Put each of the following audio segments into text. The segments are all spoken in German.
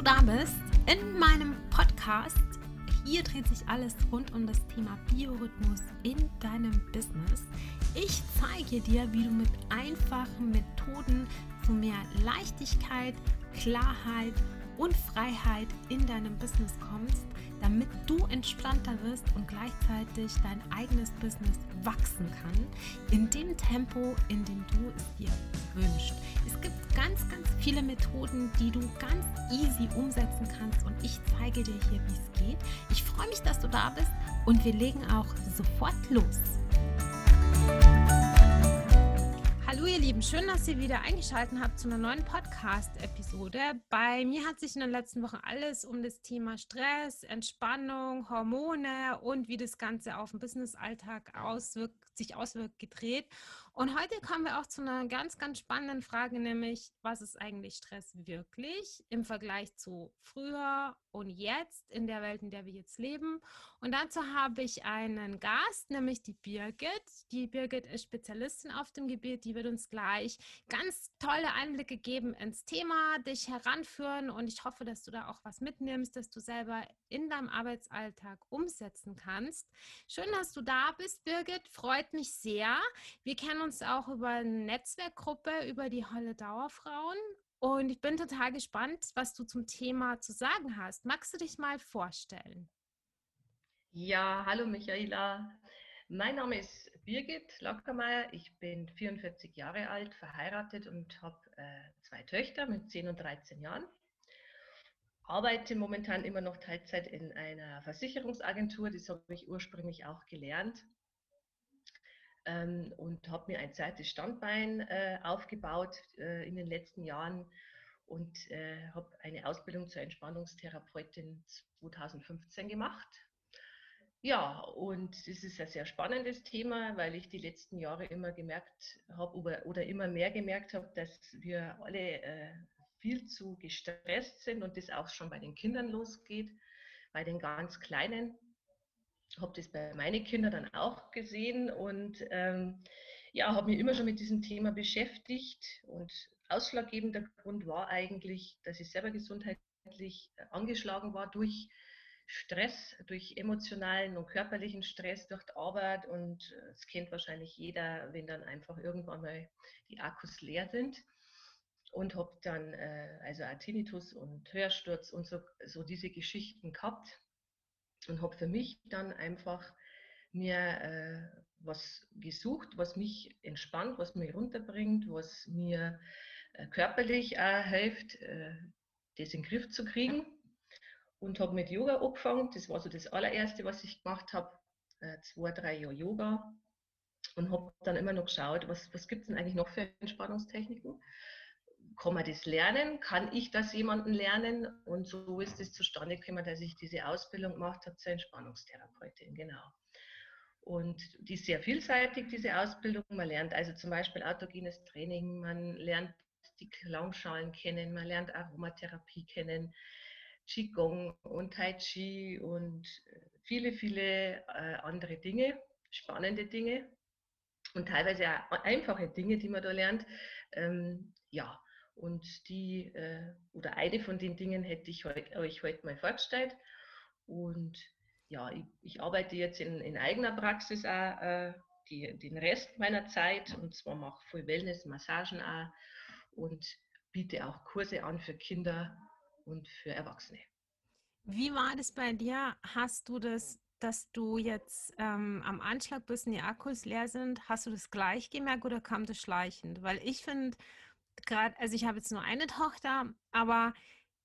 du da bist in meinem Podcast. Hier dreht sich alles rund um das Thema Biorhythmus in deinem Business. Ich zeige dir, wie du mit einfachen Methoden zu mehr Leichtigkeit, Klarheit und Freiheit in deinem Business kommst, damit du entspannter wirst und gleichzeitig dein eigenes Business wachsen kann, in dem Tempo, in dem du es dir wünschst. Es gibt ganz, ganz viele Methoden, die du ganz easy umsetzen kannst und ich zeige dir hier, wie es geht. Ich freue mich, dass du da bist und wir legen auch sofort los. Hallo ihr Lieben, schön, dass ihr wieder eingeschaltet habt zu einer neuen Podcast-Episode. Bei mir hat sich in den letzten Wochen alles um das Thema Stress, Entspannung, Hormone und wie das Ganze auf den Business-Alltag auswirkt, sich auswirkt gedreht. Und heute kommen wir auch zu einer ganz, ganz spannenden Frage, nämlich, was ist eigentlich Stress wirklich im Vergleich zu früher und jetzt in der Welt, in der wir jetzt leben? Und dazu habe ich einen Gast, nämlich die Birgit. Die Birgit ist Spezialistin auf dem Gebiet, die wird uns gleich ganz tolle Einblicke geben ins Thema, dich heranführen und ich hoffe, dass du da auch was mitnimmst, dass du selber in deinem Arbeitsalltag umsetzen kannst. Schön, dass du da bist, Birgit. Freut mich sehr. Wir kennen uns auch über eine Netzwerkgruppe, über die Holle Dauerfrauen. Und ich bin total gespannt, was du zum Thema zu sagen hast. Magst du dich mal vorstellen? Ja, hallo Michaela. Mein Name ist Birgit Lockermeier. Ich bin 44 Jahre alt, verheiratet und habe äh, zwei Töchter mit 10 und 13 Jahren. Arbeite momentan immer noch Teilzeit in einer Versicherungsagentur. Das habe ich ursprünglich auch gelernt ähm, und habe mir ein zweites Standbein äh, aufgebaut äh, in den letzten Jahren und äh, habe eine Ausbildung zur Entspannungstherapeutin 2015 gemacht. Ja, und das ist ein sehr spannendes Thema, weil ich die letzten Jahre immer gemerkt habe oder, oder immer mehr gemerkt habe, dass wir alle äh, viel zu gestresst sind und das auch schon bei den Kindern losgeht, bei den ganz Kleinen habe das bei meinen Kindern dann auch gesehen und ähm, ja, habe mich immer schon mit diesem Thema beschäftigt und ausschlaggebender Grund war eigentlich, dass ich selber gesundheitlich angeschlagen war durch Stress, durch emotionalen und körperlichen Stress durch die Arbeit und es kennt wahrscheinlich jeder, wenn dann einfach irgendwann mal die Akkus leer sind und habe dann äh, also Tinnitus und Hörsturz und so, so diese Geschichten gehabt und habe für mich dann einfach mir äh, was gesucht, was mich entspannt, was mich runterbringt, was mir äh, körperlich auch hilft, äh, das in den Griff zu kriegen. Und habe mit Yoga angefangen. Das war so das allererste, was ich gemacht habe. Äh, zwei, drei Jahre Yoga. Und habe dann immer noch geschaut, was, was gibt es denn eigentlich noch für Entspannungstechniken kann man das lernen? Kann ich das jemanden lernen? Und so ist es zustande gekommen, dass ich diese Ausbildung gemacht habe zur Entspannungstherapeutin, genau. Und die ist sehr vielseitig, diese Ausbildung. Man lernt also zum Beispiel autogenes Training, man lernt die Klangschalen kennen, man lernt Aromatherapie kennen, Qigong und Tai Chi und viele, viele äh, andere Dinge, spannende Dinge und teilweise auch einfache Dinge, die man da lernt. Ähm, ja, und die, äh, oder eine von den Dingen hätte ich euch heute mal vorgestellt. Und ja, ich, ich arbeite jetzt in, in, eigener Praxis auch äh, die, den Rest meiner Zeit und zwar mache ich voll Wellness, Massagen auch und biete auch Kurse an für Kinder und für Erwachsene. Wie war das bei dir? Hast du das, dass du jetzt ähm, am Anschlag bist und die Akkus leer sind, hast du das gleich gemerkt oder kam das schleichend? Weil ich finde, gerade, also ich habe jetzt nur eine Tochter, aber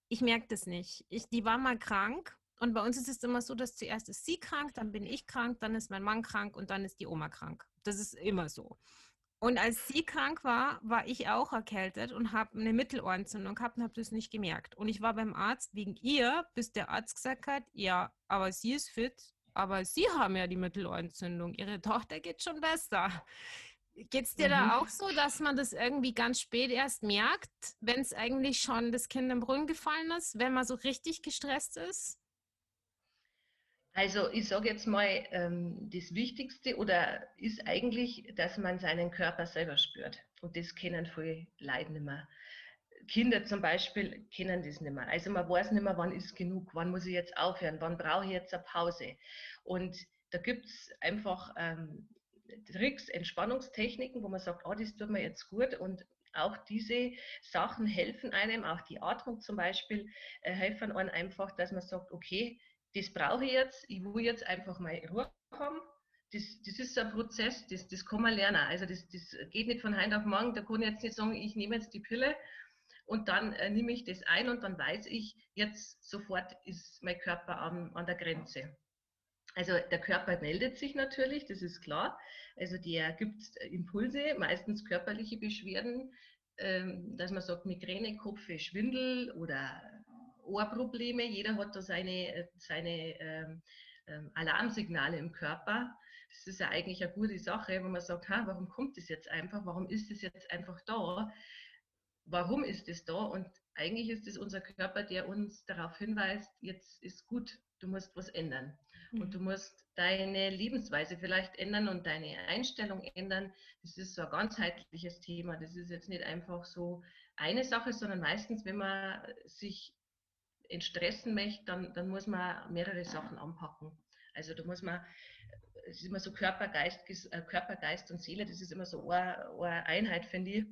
ich merke das nicht. Ich, die war mal krank und bei uns ist es immer so, dass zuerst ist sie krank, dann bin ich krank, dann ist mein Mann krank und dann ist die Oma krank. Das ist immer so. Und als sie krank war, war ich auch erkältet und habe eine Mittelohrentzündung gehabt und habe das nicht gemerkt. Und ich war beim Arzt wegen ihr, bis der Arzt gesagt hat, ja, aber sie ist fit, aber sie haben ja die Mittelohrentzündung. Ihre Tochter geht schon besser. Geht es dir mhm. da auch so, dass man das irgendwie ganz spät erst merkt, wenn es eigentlich schon das Kind im Brunnen gefallen ist, wenn man so richtig gestresst ist? Also ich sage jetzt mal, ähm, das Wichtigste oder ist eigentlich, dass man seinen Körper selber spürt. Und das kennen viele Leute nicht mehr. Kinder zum Beispiel kennen das nicht mehr. Also man weiß nicht mehr, wann ist genug, wann muss ich jetzt aufhören, wann brauche ich jetzt eine Pause. Und da gibt es einfach ähm, Tricks, Entspannungstechniken, wo man sagt, oh, das tut mir jetzt gut und auch diese Sachen helfen einem, auch die Atmung zum Beispiel, äh, helfen einem einfach, dass man sagt, okay, das brauche ich jetzt, ich will jetzt einfach mal Ruhe haben. Das, das ist ein Prozess, das, das kann man lernen. Also das, das geht nicht von heute auf morgen, da kann ich jetzt nicht sagen, ich nehme jetzt die Pille und dann äh, nehme ich das ein und dann weiß ich, jetzt sofort ist mein Körper an, an der Grenze. Also der Körper meldet sich natürlich, das ist klar. Also der gibt Impulse, meistens körperliche Beschwerden, ähm, dass man sagt Migräne, Kopfweh, Schwindel oder Ohrprobleme. Jeder hat da seine, seine ähm, ähm, Alarmsignale im Körper. Das ist ja eigentlich eine gute Sache, wenn man sagt, warum kommt das jetzt einfach? Warum ist es jetzt einfach da? Warum ist es da? Und eigentlich ist es unser Körper, der uns darauf hinweist, jetzt ist gut, du musst was ändern. Mhm. Und du musst deine Lebensweise vielleicht ändern und deine Einstellung ändern. Das ist so ein ganzheitliches Thema. Das ist jetzt nicht einfach so eine Sache, sondern meistens, wenn man sich entstressen möchte, dann, dann muss man mehrere Sachen anpacken. Also da muss man, es ist immer so Körper, Geist, äh, Körper, Geist und Seele, das ist immer so eine, eine Einheit, finde ich,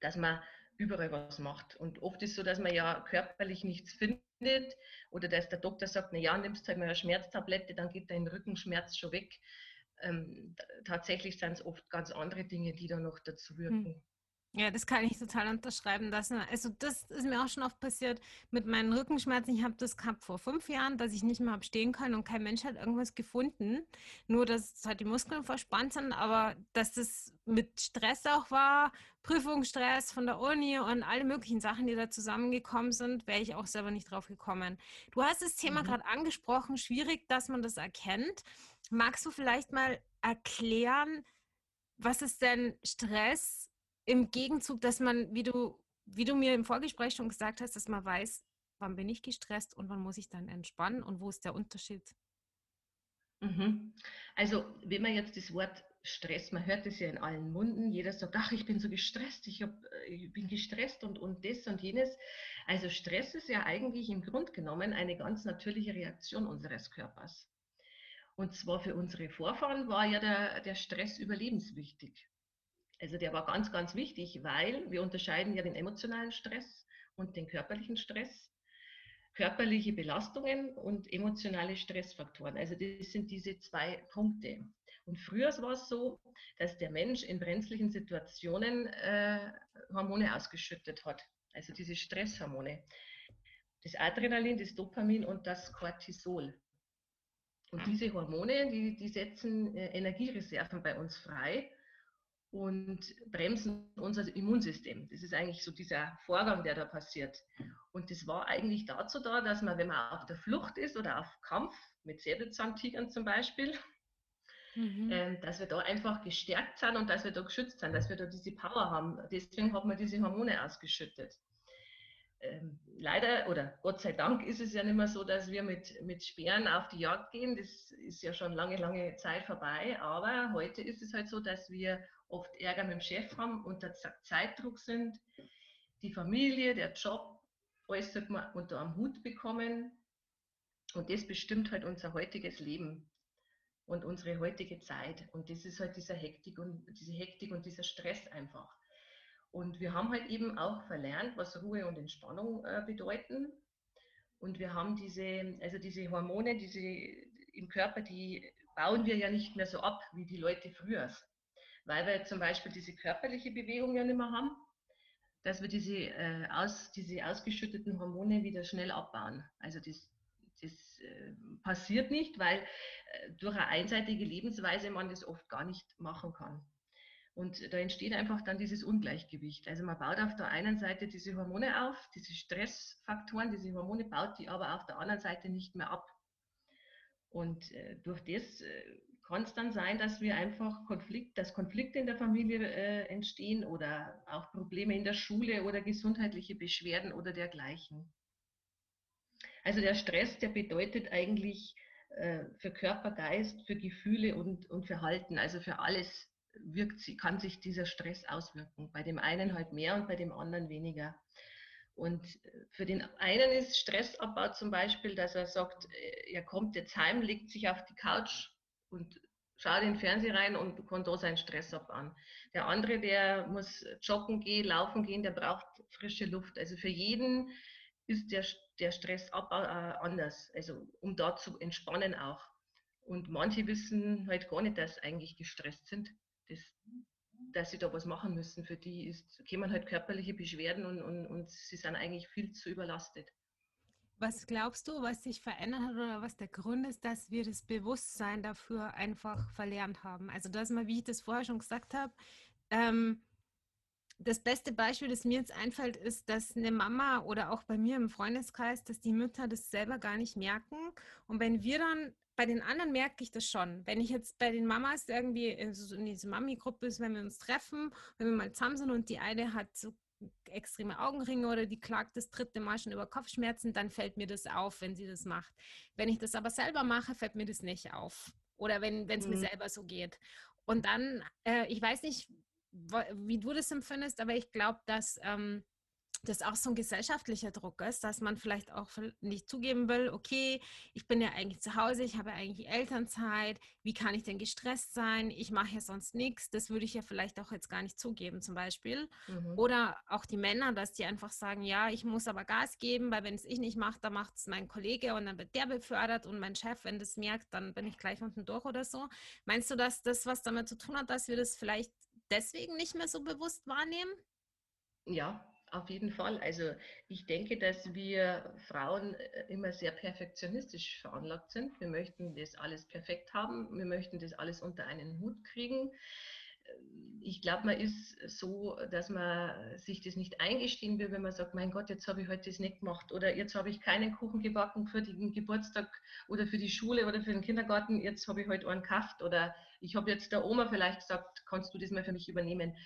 dass man überall was macht. Und oft ist es so, dass man ja körperlich nichts findet oder dass der Doktor sagt, na ja, nimmst halt mal eine Schmerztablette, dann geht dein Rückenschmerz schon weg. Ähm, tatsächlich sind es oft ganz andere Dinge, die da noch dazu hm. wirken. Ja, das kann ich total unterschreiben. Dass, also das ist mir auch schon oft passiert mit meinen Rückenschmerzen. Ich habe das gehabt vor fünf Jahren, dass ich nicht mehr habe stehen können und kein Mensch hat irgendwas gefunden. Nur, dass halt die Muskeln verspannt sind, aber dass das mit Stress auch war, Prüfungsstress von der Uni und alle möglichen Sachen, die da zusammengekommen sind, wäre ich auch selber nicht drauf gekommen. Du hast das Thema mhm. gerade angesprochen, schwierig, dass man das erkennt. Magst du vielleicht mal erklären, was ist denn Stress im Gegenzug, dass man, wie du, wie du mir im Vorgespräch schon gesagt hast, dass man weiß, wann bin ich gestresst und wann muss ich dann entspannen und wo ist der Unterschied? Mhm. Also, wenn man jetzt das Wort Stress, man hört es ja in allen Munden, jeder sagt, ach, ich bin so gestresst, ich, hab, äh, ich bin gestresst und, und das und jenes. Also Stress ist ja eigentlich im Grund genommen eine ganz natürliche Reaktion unseres Körpers. Und zwar für unsere Vorfahren war ja der, der Stress überlebenswichtig. Also der war ganz, ganz wichtig, weil wir unterscheiden ja den emotionalen Stress und den körperlichen Stress. Körperliche Belastungen und emotionale Stressfaktoren. Also das sind diese zwei Punkte. Und früher war es so, dass der Mensch in brenzlichen Situationen äh, Hormone ausgeschüttet hat. Also diese Stresshormone. Das Adrenalin, das Dopamin und das Cortisol. Und diese Hormone, die, die setzen äh, Energiereserven bei uns frei und bremsen unser Immunsystem. Das ist eigentlich so dieser Vorgang, der da passiert. Und das war eigentlich dazu da, dass man, wenn man auf der Flucht ist oder auf Kampf mit Säbelzahntigern zum Beispiel, mhm. äh, dass wir da einfach gestärkt sind und dass wir da geschützt sind, dass wir da diese Power haben. Deswegen hat man diese Hormone ausgeschüttet. Ähm, leider oder Gott sei Dank ist es ja nicht mehr so, dass wir mit, mit Speeren auf die Jagd gehen. Das ist ja schon lange, lange Zeit vorbei. Aber heute ist es halt so, dass wir oft Ärger mit dem Chef haben, unter Zeitdruck sind, die Familie, der Job, alles sollte man unter einem Hut bekommen. Und das bestimmt halt unser heutiges Leben und unsere heutige Zeit. Und das ist halt dieser Hektik und diese Hektik und dieser Stress einfach. Und wir haben halt eben auch verlernt, was Ruhe und Entspannung äh, bedeuten. Und wir haben diese, also diese Hormone, diese im Körper, die bauen wir ja nicht mehr so ab wie die Leute früher weil wir zum Beispiel diese körperliche Bewegung ja nicht mehr haben, dass wir diese, äh, aus, diese ausgeschütteten Hormone wieder schnell abbauen. Also das, das äh, passiert nicht, weil äh, durch eine einseitige Lebensweise man das oft gar nicht machen kann. Und da entsteht einfach dann dieses Ungleichgewicht. Also man baut auf der einen Seite diese Hormone auf, diese Stressfaktoren, diese Hormone baut die aber auf der anderen Seite nicht mehr ab. Und äh, durch das äh, kann es dann sein, dass wir einfach Konflikt, dass Konflikte in der Familie äh, entstehen oder auch Probleme in der Schule oder gesundheitliche Beschwerden oder dergleichen. Also der Stress, der bedeutet eigentlich äh, für Körper, Geist, für Gefühle und, und Verhalten, also für alles wirkt, kann sich dieser Stress auswirken. Bei dem einen halt mehr und bei dem anderen weniger. Und für den einen ist Stressabbau zum Beispiel, dass er sagt, äh, er kommt jetzt heim, legt sich auf die Couch und schaut in den Fernseher rein und kann da seinen Stress abbauen. Der andere, der muss joggen gehen, laufen gehen, der braucht frische Luft. Also für jeden ist der, der Stressabbau äh, anders, also um da zu entspannen auch. Und manche wissen halt gar nicht, dass eigentlich gestresst sind. Das dass sie da was machen müssen. Für die ist, kommen halt körperliche Beschwerden und, und, und sie sind eigentlich viel zu überlastet. Was glaubst du, was sich verändert hat oder was der Grund ist, dass wir das Bewusstsein dafür einfach verlernt haben? Also, dass man, wie ich das vorher schon gesagt habe, ähm, das beste Beispiel, das mir jetzt einfällt, ist, dass eine Mama oder auch bei mir im Freundeskreis, dass die Mütter das selber gar nicht merken. Und wenn wir dann bei den anderen merke ich das schon. Wenn ich jetzt bei den Mamas irgendwie in, so in diese Mami-Gruppe ist, wenn wir uns treffen, wenn wir mal zusammen sind und die eine hat so extreme Augenringe oder die klagt das dritte Mal schon über Kopfschmerzen, dann fällt mir das auf, wenn sie das macht. Wenn ich das aber selber mache, fällt mir das nicht auf. Oder wenn es mhm. mir selber so geht. Und dann, äh, ich weiß nicht, wie du das empfindest, aber ich glaube, dass ähm, das auch so ein gesellschaftlicher Druck ist, dass man vielleicht auch nicht zugeben will, okay, ich bin ja eigentlich zu Hause, ich habe eigentlich Elternzeit, wie kann ich denn gestresst sein? Ich mache ja sonst nichts. Das würde ich ja vielleicht auch jetzt gar nicht zugeben, zum Beispiel. Mhm. Oder auch die Männer, dass die einfach sagen, ja, ich muss aber Gas geben, weil wenn es ich nicht mache, dann macht es mein Kollege und dann wird der befördert und mein Chef, wenn das merkt, dann bin ich gleich unten durch oder so. Meinst du, dass das was damit zu tun hat, dass wir das vielleicht deswegen nicht mehr so bewusst wahrnehmen? Ja, auf jeden Fall. Also ich denke, dass wir Frauen äh, immer sehr perfektionistisch veranlagt sind. Wir möchten das alles perfekt haben. Wir möchten das alles unter einen Hut kriegen. Ich glaube, man ist so, dass man sich das nicht eingestehen will, wenn man sagt, mein Gott, jetzt habe ich heute das nicht gemacht oder jetzt habe ich keinen Kuchen gebacken für den Geburtstag oder für die Schule oder für den Kindergarten, jetzt habe ich heute einen gekauft oder ich habe jetzt der Oma vielleicht gesagt, kannst du das mal für mich übernehmen.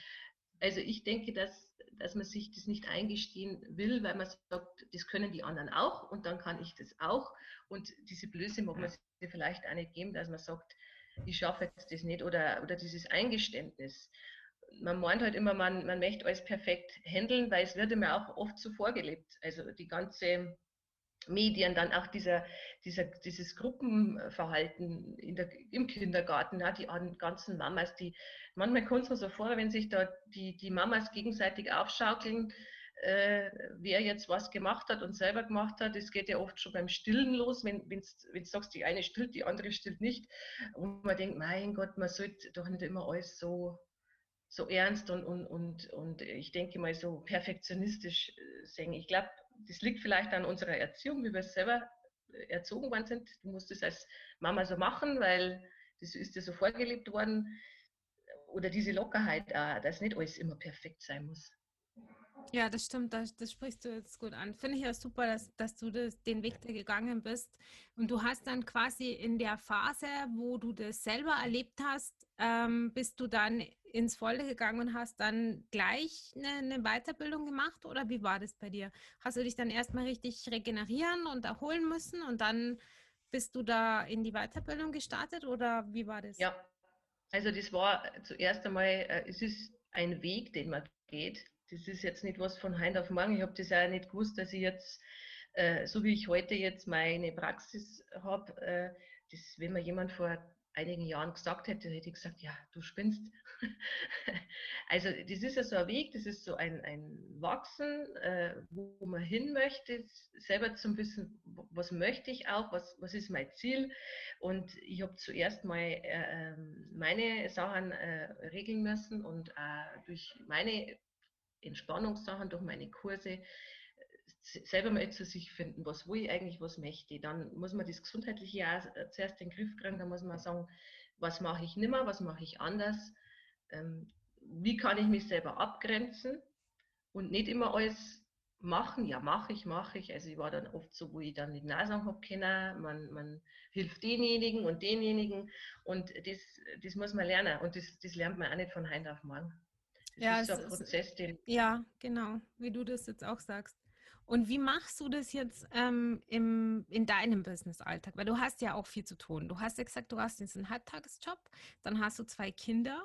Also ich denke, dass dass man sich das nicht eingestehen will, weil man sagt, das können die anderen auch und dann kann ich das auch. Und diese Blöße mag man sich vielleicht auch nicht geben, dass man sagt, ich schaffe jetzt das nicht oder, oder dieses Eingeständnis. Man meint halt immer, man, man möchte alles perfekt handeln, weil es wird immer auch oft so vorgelebt. Also die ganze Medien, dann auch dieser, dieser, dieses Gruppenverhalten in der, im Kindergarten, ja, die ganzen Mamas, die manchmal kommt es mir so vor, wenn sich da die, die Mamas gegenseitig aufschaukeln, äh, wer jetzt was gemacht hat und selber gemacht hat. Es geht ja oft schon beim Stillen los, wenn du sagst, die eine stillt, die andere stillt nicht. Und man denkt, mein Gott, man sollte doch nicht immer alles so, so ernst und, und, und, und ich denke mal so perfektionistisch äh, sehen. Ich glaube, das liegt vielleicht an unserer Erziehung, wie wir selber äh, erzogen worden sind. Du musst es als Mama so machen, weil das ist dir so vorgelebt worden. Oder diese Lockerheit, dass nicht alles immer perfekt sein muss. Ja, das stimmt, das, das sprichst du jetzt gut an. Finde ich ja super, dass, dass du das, den Weg da gegangen bist. Und du hast dann quasi in der Phase, wo du das selber erlebt hast, ähm, bist du dann ins Volle gegangen und hast dann gleich eine, eine, Weiterbildung gemacht oder wie war das bei dir? Hast du dich dann erstmal richtig regenerieren und erholen müssen und dann bist du da in die Weiterbildung gestartet oder wie war das? Ja, also das war zuerst einmal, äh, es ist ein Weg, den man geht. Das ist jetzt nicht was von heute auf morgen. Ich habe das auch nicht gewusst, dass ich jetzt, äh, so wie ich heute jetzt meine Praxis habe, äh, das, wenn mir jemand vor einigen Jahren gesagt hätte, hätte ich gesagt, ja, du spinnst. also das ist ja so ein Weg, das ist so ein, ein Wachsen, äh, wo man hin möchte, selber zum Wissen, was möchte ich auch, was, was ist mein Ziel. Und ich habe zuerst mal äh, ähm, meine Sachen äh, regeln müssen und durch meine Entspannungssachen, durch meine Kurse selber mal zu sich finden, was will ich eigentlich, was möchte ich. Dann muss man das Gesundheitliche ja äh, zuerst in den Griff kriegen, dann muss man sagen, was mache ich nimmer, was mache ich anders, ähm, wie kann ich mich selber abgrenzen und nicht immer alles machen, ja mache ich, mache ich. Also ich war dann oft so, wo ich dann die Nase habe können, man, man hilft denjenigen und denjenigen und das, das muss man lernen und das, das lernt man auch nicht von heute auf morgen. Das ja, ist so ein Prozess, den ja, genau, wie du das jetzt auch sagst. Und wie machst du das jetzt ähm, im, in deinem Business-Alltag? Weil du hast ja auch viel zu tun. Du hast ja gesagt, du hast jetzt einen Halbtagesjob, dann hast du zwei Kinder.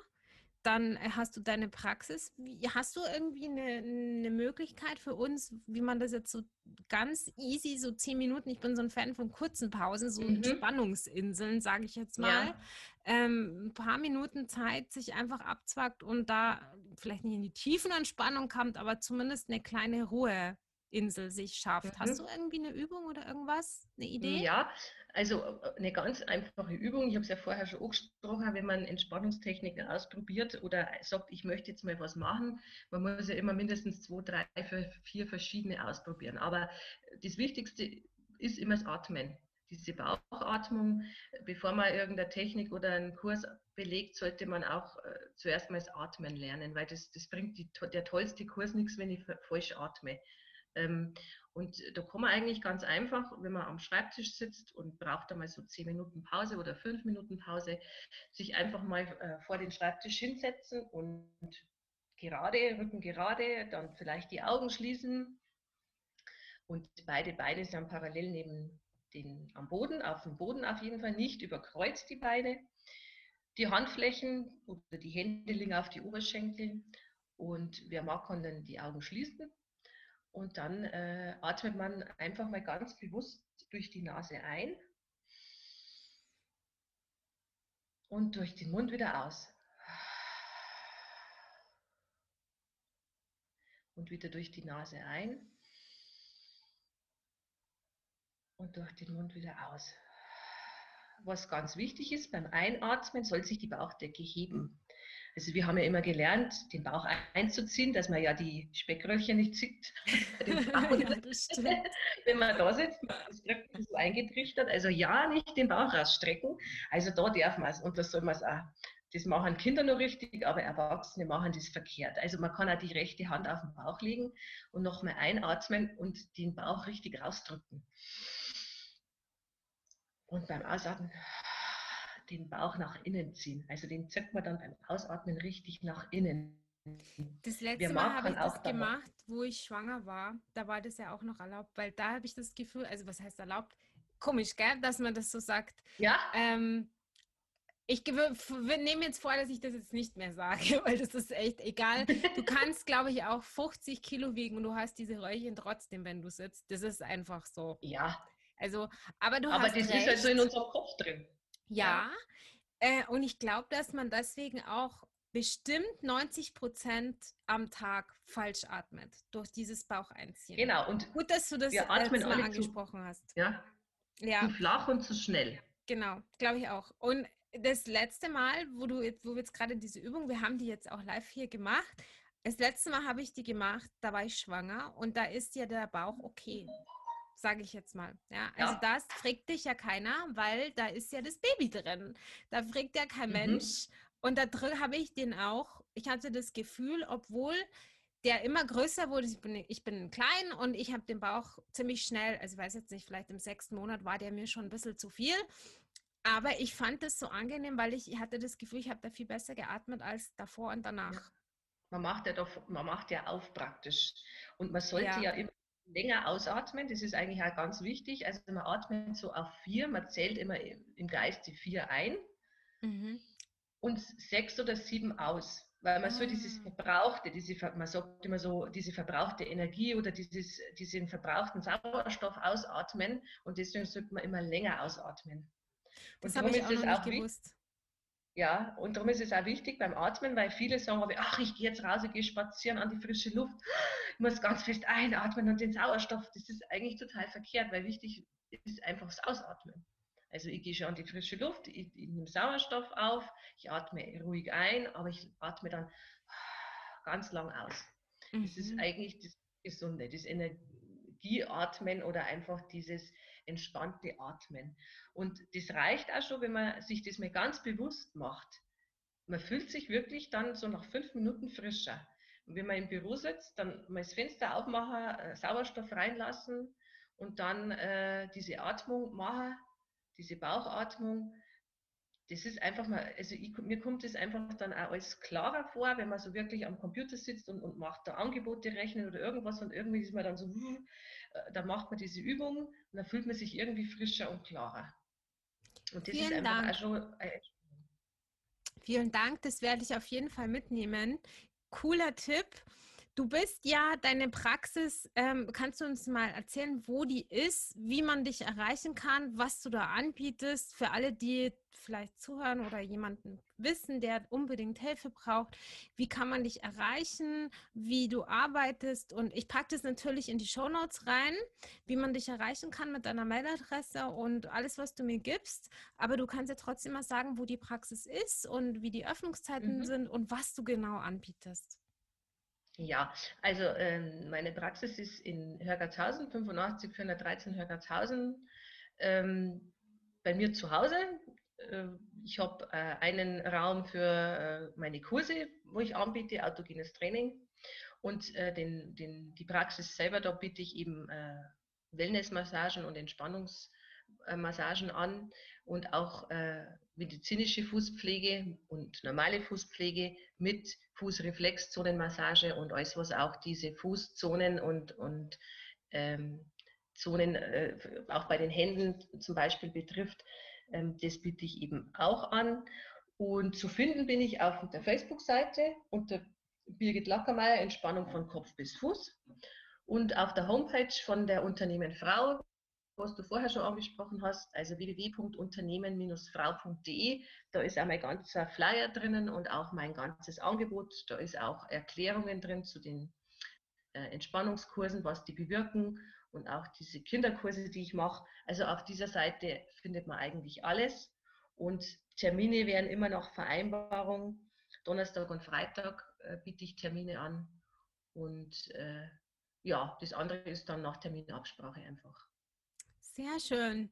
dann äh, hast du deine Praxis. Wie, hast du irgendwie eine, eine, Möglichkeit für uns, wie man das jetzt so ganz easy, so zehn Minuten, ich bin so ein Fan von kurzen Pausen, so mhm. Spannungsinseln, sage ich jetzt mal, ja. ähm, ein paar Minuten Zeit sich einfach abzwackt und da vielleicht nicht in die tiefen Entspannung kommt, aber zumindest eine kleine Ruheinsel sich schafft. Mhm. Hast du irgendwie eine Übung oder irgendwas, eine Idee? Ja, also äh, eine ganz einfache Übung, ich habe es ja vorher schon angesprochen, wenn man Entspannungstechniken ausprobiert oder sagt, ich möchte jetzt mal was machen, man muss ja immer mindestens zwei, drei, vier verschiedene ausprobieren. Aber das Wichtigste ist immer das Atmen. Diese Bauchatmung, bevor man irgendeine Technik oder einen Kurs belegt, sollte man auch äh, zuerst mal das Atmen lernen, weil das, das bringt die, der tollste Kurs nichts, wenn ich falsch atme. Ähm, und da kann man eigentlich ganz einfach, wenn man am Schreibtisch sitzt und braucht einmal so zehn Minuten Pause oder fünf Minuten Pause, sich einfach mal äh, vor den Schreibtisch hinsetzen und gerade, Rücken gerade, dann vielleicht die Augen schließen und beide Beine sind parallel neben den am Boden, auf dem Boden auf jeden Fall nicht überkreuzt die Beine. Die Handflächen oder die Hände liegen auf die Oberschenkel und wer mag, kann dann die Augen schließen und dann äh, atmet man einfach mal ganz bewusst durch die Nase ein und durch den Mund wieder aus. Und wieder durch die Nase ein und durch den Mund wieder aus. Was ganz wichtig ist, beim Einatmen soll sich die Bauchdecke heben. Also wir haben ja immer gelernt, den Bauch einzuziehen, dass man ja die Speckröllchen nicht zieht. ja, Wenn man da sitzt, das Rücken so eingetrichtert. Also ja, nicht den Bauch rausstrecken. Also da darf man es und das soll man es auch. Das machen Kinder nur richtig, aber Erwachsene machen das verkehrt. Also man kann auch die rechte Hand auf den Bauch legen und nochmal einatmen und den Bauch richtig rausdrücken. Und beim Ausatmen den Bauch nach innen ziehen. Also den zückt man dann beim Ausatmen richtig nach innen. Das letzte Mal habe ich das gemacht, wo ich schwanger war. Da war das ja auch noch erlaubt, weil da habe ich das Gefühl, also was heißt erlaubt? Komisch, gell, dass man das so sagt. Ja. Ähm, ich nehme jetzt vor, dass ich das jetzt nicht mehr sage, weil das ist echt egal. Du kannst, glaube ich, auch 50 Kilo wiegen und du hast diese Röllchen trotzdem, wenn du sitzt. Das ist einfach so. Ja. Also, aber du aber hast. Aber das recht. ist also in unserem Kopf drin. Ja, äh, und ich glaube, dass man deswegen auch bestimmt 90 Prozent am Tag falsch atmet durch dieses Baucheinziehen. Genau. Und gut, dass du das wir atmen mal angesprochen zu, hast. Ja. ja. Zu flach und zu schnell. Genau, glaube ich auch. Und das letzte Mal, wo du jetzt, wo wir jetzt gerade diese Übung, wir haben die jetzt auch live hier gemacht. Das letzte Mal habe ich die gemacht, da war ich schwanger und da ist ja der Bauch okay sage ich jetzt mal. Ja, also ja. das fragt dich ja keiner, weil da ist ja das Baby drin. Da fragt ja kein mhm. Mensch. Und da drin habe ich den auch. Ich hatte das Gefühl, obwohl der immer größer wurde, ich bin, ich bin klein und ich habe den Bauch ziemlich schnell, also ich weiß jetzt nicht, vielleicht im sechsten Monat war der mir schon ein bisschen zu viel. Aber ich fand das so angenehm, weil ich, hatte das Gefühl, ich habe da viel besser geatmet als davor und danach. Ja. Man macht ja doch, man macht ja auf praktisch. Und man sollte ja, ja immer länger ausatmen. Das ist eigentlich auch ganz wichtig. Also man atmet so auf vier, man zählt immer im Geist die vier ein mhm. und sechs oder sieben aus. Weil man ah. so dieses Verbrauchte, diese, man sagt immer so, diese verbrauchte Energie oder dieses, diesen verbrauchten Sauerstoff ausatmen und deswegen sollte man immer länger ausatmen. Das habe ich auch noch nicht gewusst. Ja, und darum ist es auch wichtig beim Atmen, weil viele sagen, ach, ich gehe jetzt raus, ich gehe spazieren an die frische Luft, ich muss ganz fest einatmen und den Sauerstoff, das ist eigentlich total verkehrt, weil wichtig ist einfach das Ausatmen. Also ich gehe schon an die frische Luft, ich, ich nehme Sauerstoff auf, ich atme ruhig ein, aber ich atme dann ganz lang aus. Mhm. Das ist mhm. eigentlich das Gesunde, das Energieatmen oder einfach dieses entspannte Atmen. Und das reicht auch schon, wenn man sich das mal ganz bewusst macht. Man fühlt sich wirklich dann so nach fünf Minuten frischer. Und wenn man im Büro sitzt, dann mal das Fenster aufmachen, äh, Sauerstoff reinlassen und dann äh, diese Atmung machen, diese Bauchatmung, das ist einfach mal, also ich, mir kommt das einfach dann auch alles klarer vor, wenn man so wirklich am Computer sitzt und, und macht da Angebote rechnen oder irgendwas und irgendwie ist man dann so, äh, da macht man diese Übung und dann fühlt man sich irgendwie frischer und klarer. Und das Vielen ist einfach Dank. auch schon. Äh, Vielen Dank, das werde ich auf jeden Fall mitnehmen. Cooler Tipp. Du bist ja deine Praxis. Ähm, kannst du uns mal erzählen, wo die ist, wie man dich erreichen kann, was du da anbietest für alle, die vielleicht zuhören oder jemanden wissen, der unbedingt Hilfe braucht? Wie kann man dich erreichen, wie du arbeitest? Und ich packe das natürlich in die Show Notes rein, wie man dich erreichen kann mit deiner Mailadresse und alles, was du mir gibst. Aber du kannst ja trotzdem mal sagen, wo die Praxis ist und wie die Öffnungszeiten mhm. sind und was du genau anbietest. Ja, also ähm, meine Praxis ist in Hörgatshausen, 85 413 Hörgatshausen, ähm, bei mir zu Hause. Äh, ich habe äh, einen Raum für äh, meine Kurse, wo ich anbiete, autogenes Training. Und äh, den, den, die Praxis selber, da biete ich eben äh, Wellnessmassagen und Entspannungsmassagen an und auch äh, medizinische Fußpflege und normale Fußpflege mit Fußreflexzonenmassage und alles, was auch diese Fußzonen und, und ähm, Zonen äh, auch bei den Händen zum Beispiel betrifft, ähm, das biete ich eben auch an. Und zu finden bin ich auf der Facebook-Seite unter Birgit Lackermeier, Entspannung von Kopf bis Fuß. Und auf der Homepage von der Unternehmen Frau was du vorher schon angesprochen hast, also www.unternehmen-frau.de. Da ist auch mein ganzer Flyer drinnen und auch mein ganzes Angebot. Da ist auch Erklärungen drin zu den äh, Entspannungskursen, was die bewirken und auch diese Kinderkurse, die ich mache. Also auf dieser Seite findet man eigentlich alles. Und Termine werden immer noch Vereinbarung. Donnerstag und Freitag äh, biete ich Termine an. Und äh, ja, das andere ist dann nach Terminabsprache einfach. Sehr schön.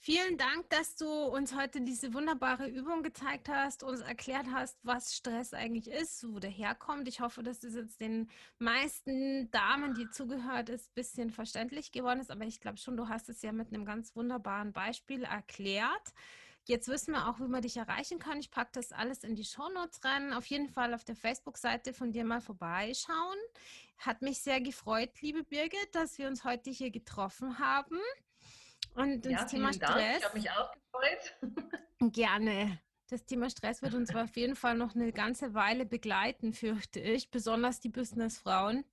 Vielen Dank, dass du uns heute diese wunderbare Übung gezeigt hast, uns erklärt hast, was Stress eigentlich ist, wo der herkommt. Ich hoffe, dass es jetzt den meisten Damen, die zugehört ist, ein bisschen verständlich geworden ist. Aber ich glaube schon, du hast es ja mit einem ganz wunderbaren Beispiel erklärt. Jetzt wissen wir auch, wie man dich erreichen kann. Ich packe das alles in die Shownotes rein. Auf jeden Fall auf der Facebook-Seite von dir mal vorbeischauen. Hat mich sehr gefreut, liebe Birgit, dass wir uns heute hier getroffen haben. Und das ja, Thema Stress. Dank. Ich habe mich auch gefreut. Gerne. Das Thema Stress wird uns auf jeden Fall noch eine ganze Weile begleiten, fürchte ich, besonders die Businessfrauen.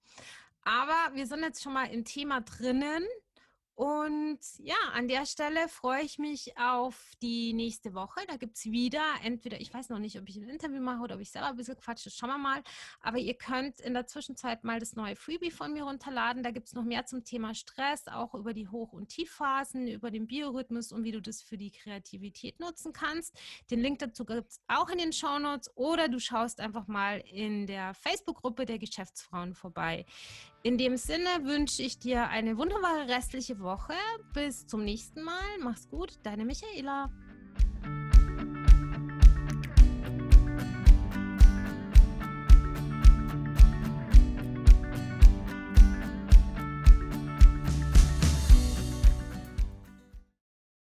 Aber wir sind jetzt schon mal im Thema drinnen. Und ja, an der Stelle freue ich mich auf die nächste Woche. Da gibt es wieder, entweder, ich weiß noch nicht, ob ich ein Interview mache oder ob ich selber ein bisschen quatsche, schauen wir mal. Aber ihr könnt in der Zwischenzeit mal das neue Freebie von mir runterladen. Da gibt es noch mehr zum Thema Stress, auch über die Hoch- und Tiefphasen, über den Biorhythmus und wie du das für die Kreativität nutzen kannst. Den Link dazu gibt es auch in den Show Notes oder du schaust einfach mal in der Facebook-Gruppe der Geschäftsfrauen vorbei. In dem Sinne wünsche ich dir eine wunderbare restliche Woche. Bis zum nächsten Mal. Mach's gut, deine Michaela.